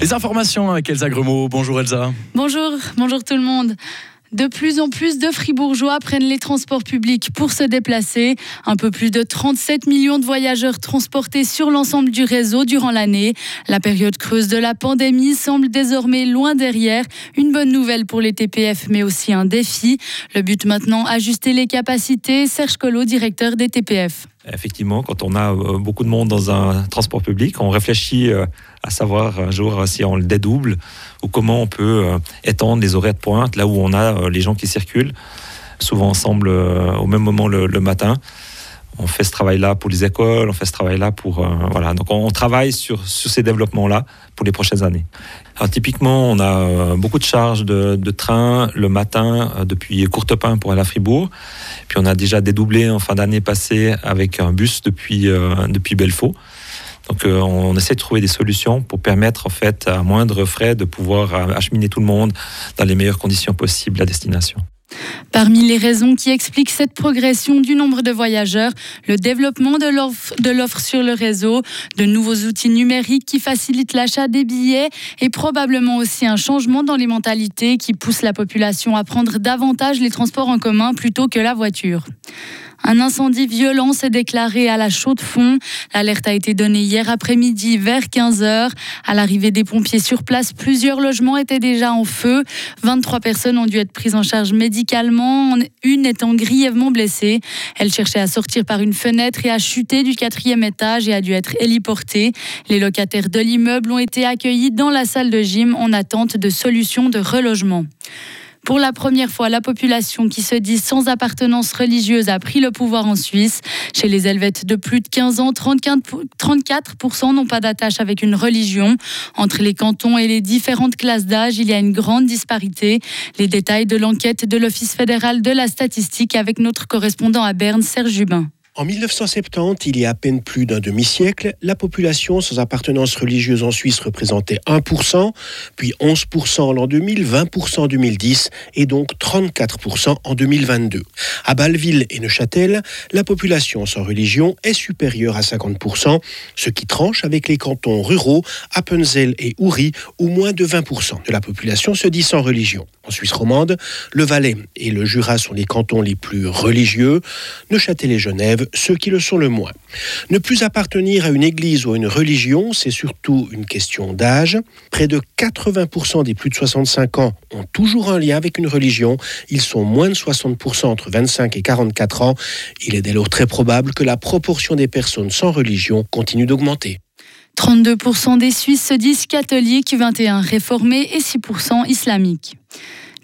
Les informations avec Elsa Gremaud. Bonjour Elsa. Bonjour, bonjour tout le monde. De plus en plus de Fribourgeois prennent les transports publics pour se déplacer. Un peu plus de 37 millions de voyageurs transportés sur l'ensemble du réseau durant l'année. La période creuse de la pandémie semble désormais loin derrière. Une bonne nouvelle pour les TPF, mais aussi un défi. Le but maintenant, ajuster les capacités. Serge Collot, directeur des TPF. Effectivement, quand on a euh, beaucoup de monde dans un transport public, on réfléchit euh, à savoir un jour si on le dédouble ou comment on peut euh, étendre les horaires de pointe là où on a les gens qui circulent, souvent ensemble au même moment le, matin. On fait ce travail-là pour les écoles, on fait ce travail-là pour voilà. Donc on, travaille sur, sur ces développements-là pour les prochaines années. Alors typiquement, on a beaucoup de charges de, train le matin depuis Courtepin pour aller à Fribourg. Puis on a déjà dédoublé en fin d'année passée avec un bus depuis, euh, depuis Belfaux. Donc euh, on essaie de trouver des solutions pour permettre en fait à moindre frais de pouvoir euh, acheminer tout le monde dans les meilleures conditions possibles à destination. Parmi les raisons qui expliquent cette progression du nombre de voyageurs, le développement de l'offre sur le réseau, de nouveaux outils numériques qui facilitent l'achat des billets et probablement aussi un changement dans les mentalités qui pousse la population à prendre davantage les transports en commun plutôt que la voiture. Un incendie violent s'est déclaré à la Chaux-de-Fonds. L'alerte a été donnée hier après-midi vers 15h. À l'arrivée des pompiers sur place, plusieurs logements étaient déjà en feu. 23 personnes ont dû être prises en charge médicalement, une étant grièvement blessée. Elle cherchait à sortir par une fenêtre et a chuté du quatrième étage et a dû être héliportée. Les locataires de l'immeuble ont été accueillis dans la salle de gym en attente de solutions de relogement. Pour la première fois, la population qui se dit sans appartenance religieuse a pris le pouvoir en Suisse. Chez les Helvètes de plus de 15 ans, 34% n'ont pas d'attache avec une religion. Entre les cantons et les différentes classes d'âge, il y a une grande disparité. Les détails de l'enquête de l'Office fédéral de la statistique avec notre correspondant à Berne, Serge Jubin. En 1970, il y a à peine plus d'un demi-siècle, la population sans appartenance religieuse en Suisse représentait 1%, puis 11% en l'an 2000, 20% en 2010 et donc 34% en 2022. À Bâle-Ville et Neuchâtel, la population sans religion est supérieure à 50%, ce qui tranche avec les cantons ruraux, Appenzell et Uri, où moins de 20% de la population se dit sans religion. En Suisse romande, le Valais et le Jura sont les cantons les plus religieux, Neuchâtel et Genève ceux qui le sont le moins. Ne plus appartenir à une église ou à une religion, c'est surtout une question d'âge. Près de 80% des plus de 65 ans ont toujours un lien avec une religion. Ils sont moins de 60% entre 25 et 44 ans. Il est dès lors très probable que la proportion des personnes sans religion continue d'augmenter. 32% des Suisses se disent catholiques, 21 réformés et 6% islamiques.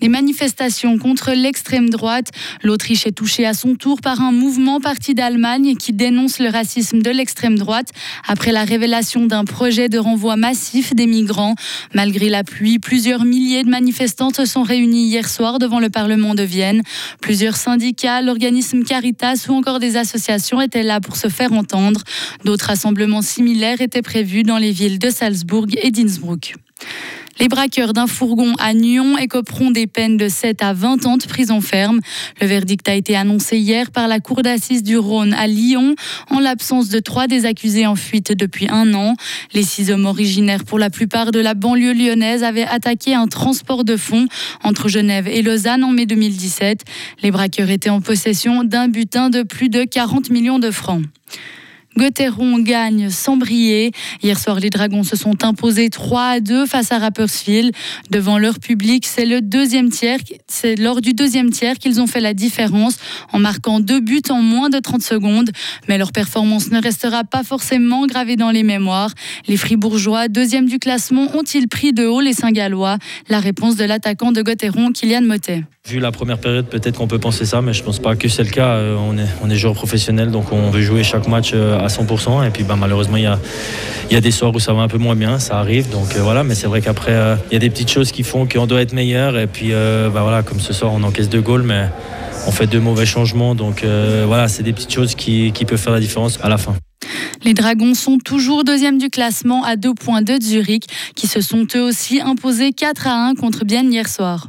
Les manifestations contre l'extrême droite. L'Autriche est touchée à son tour par un mouvement parti d'Allemagne qui dénonce le racisme de l'extrême droite après la révélation d'un projet de renvoi massif des migrants. Malgré la pluie, plusieurs milliers de manifestants se sont réunis hier soir devant le Parlement de Vienne. Plusieurs syndicats, l'organisme Caritas ou encore des associations étaient là pour se faire entendre. D'autres rassemblements similaires étaient prévus dans les villes de Salzbourg et d'Innsbruck. Les braqueurs d'un fourgon à Nyon écoperont des peines de 7 à 20 ans de prison ferme. Le verdict a été annoncé hier par la Cour d'assises du Rhône à Lyon, en l'absence de trois des accusés en fuite depuis un an. Les six hommes originaires, pour la plupart de la banlieue lyonnaise, avaient attaqué un transport de fonds entre Genève et Lausanne en mai 2017. Les braqueurs étaient en possession d'un butin de plus de 40 millions de francs. Gauthieron gagne sans briller. Hier soir, les Dragons se sont imposés 3 à 2 face à Rapperswil. Devant leur public, c'est le deuxième tiers, c'est lors du deuxième tiers qu'ils ont fait la différence en marquant deux buts en moins de 30 secondes. Mais leur performance ne restera pas forcément gravée dans les mémoires. Les Fribourgeois, deuxième du classement, ont-ils pris de haut les Saint-Gallois? La réponse de l'attaquant de Gauthieron, Kylian Motet. Vu la première période, peut-être qu'on peut penser ça, mais je pense pas que c'est le cas. Euh, on est, on est joueur professionnel, donc on veut jouer chaque match euh, à 100%. Et puis bah, malheureusement, il y a, y a des soirs où ça va un peu moins bien, ça arrive. Donc euh, voilà, mais c'est vrai qu'après, il y a des petites choses qui font qu'on doit être meilleur. Et puis bah, voilà, comme ce soir, on encaisse deux goals, mais on fait deux mauvais changements. Donc voilà, c'est des petites choses qui, qui peuvent faire la différence à la fin. Les Dragons sont toujours deuxième du classement à deux points de Zurich, qui se sont eux aussi imposés 4 à 1 contre Bienne hier soir.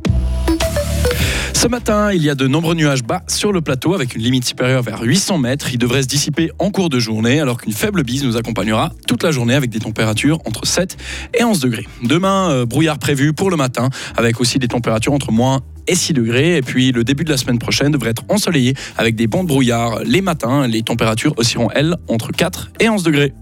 Ce matin, il y a de nombreux nuages bas sur le plateau avec une limite supérieure vers 800 mètres. Ils devraient se dissiper en cours de journée alors qu'une faible bise nous accompagnera toute la journée avec des températures entre 7 et 11 degrés. Demain, euh, brouillard prévu pour le matin avec aussi des températures entre moins et 6 degrés. Et puis le début de la semaine prochaine devrait être ensoleillé avec des bons brouillards les matins. Les températures oscilleront, elles, entre 4 et 11 degrés.